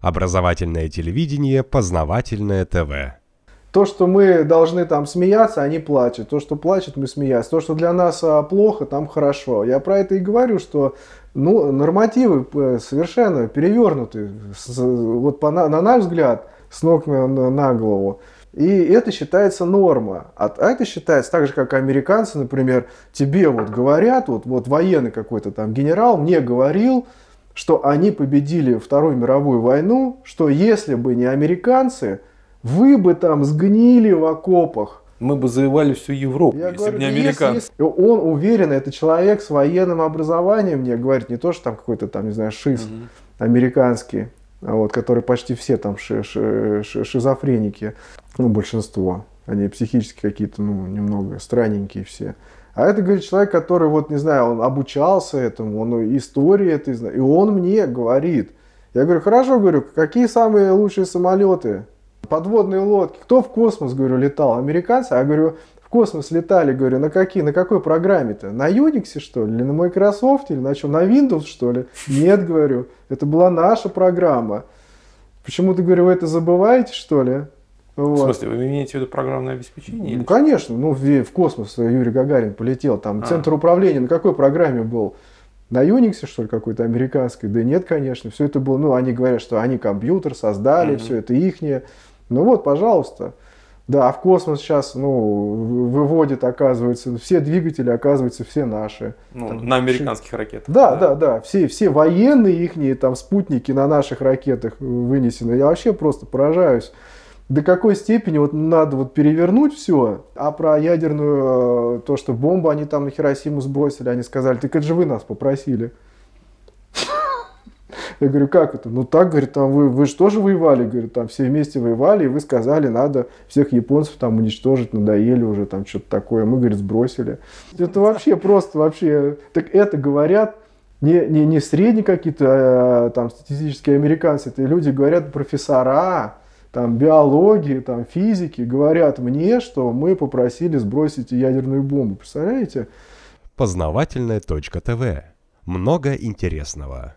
Образовательное телевидение, познавательное ТВ. То, что мы должны там смеяться, они плачут. То, что плачут, мы смеяться. То, что для нас а, плохо, там хорошо. Я про это и говорю, что ну, нормативы э, совершенно перевернуты. Вот по, на, на наш взгляд, с ног на, на голову. И это считается норма. А это считается так же, как американцы, например, тебе вот говорят, вот, вот военный какой-то там генерал мне говорил, что они победили Вторую мировую войну, что если бы не американцы, вы бы там сгнили в окопах. Мы бы завоевали всю Европу, Я если говорю, бы не американцы. Если, если он уверен, это человек с военным образованием, мне говорит, не то, что там какой-то там, не знаю, шиз угу. американский, а вот, которые почти все там ши, ши, ши, шизофреники, ну, большинство. Они психически какие-то, ну, немного странненькие все. А это, говорит, человек, который, вот, не знаю, он обучался этому, он истории это знает. И он мне говорит. Я говорю, хорошо, говорю, какие самые лучшие самолеты? Подводные лодки. Кто в космос, говорю, летал? Американцы? А говорю, в космос летали, говорю, на какие, на какой программе-то? На Unix, что ли? Или на Microsoft? Или на чем? На Windows, что ли? Нет, говорю, это была наша программа. Почему ты, говорю, вы это забываете, что ли? Вот. В смысле, вы имеете в виду программное обеспечение? Ну, конечно. Ну, в, в космос Юрий Гагарин полетел. Там а. центр управления на какой программе был? На Unix, что ли, какой-то американской? Да нет, конечно. Все это было, ну, они говорят, что они компьютер создали, mm-hmm. все это ихнее. Ну вот, пожалуйста. Да, а в космос сейчас, ну, выводит, оказывается, все двигатели, оказывается, все наши. Ну, там, на американских ракетах. Да, да, да, да. Все, все военные ихние там спутники на наших ракетах вынесены. Я вообще просто поражаюсь до какой степени вот надо вот перевернуть все, а про ядерную, э, то, что бомбу они там на Хиросиму сбросили, они сказали, так это же вы нас попросили. Я говорю, как это? Ну так, говорит, там вы, вы же тоже воевали, говорит, там все вместе воевали, и вы сказали, надо всех японцев там уничтожить, надоели уже там что-то такое. Мы, говорит, сбросили. Это вообще просто вообще, так это говорят не, не, не средние какие-то а, там статистические американцы, это люди говорят профессора, там, биологии, там, физики говорят мне, что мы попросили сбросить ядерную бомбу. Представляете? Познавательная точка ТВ. Много интересного.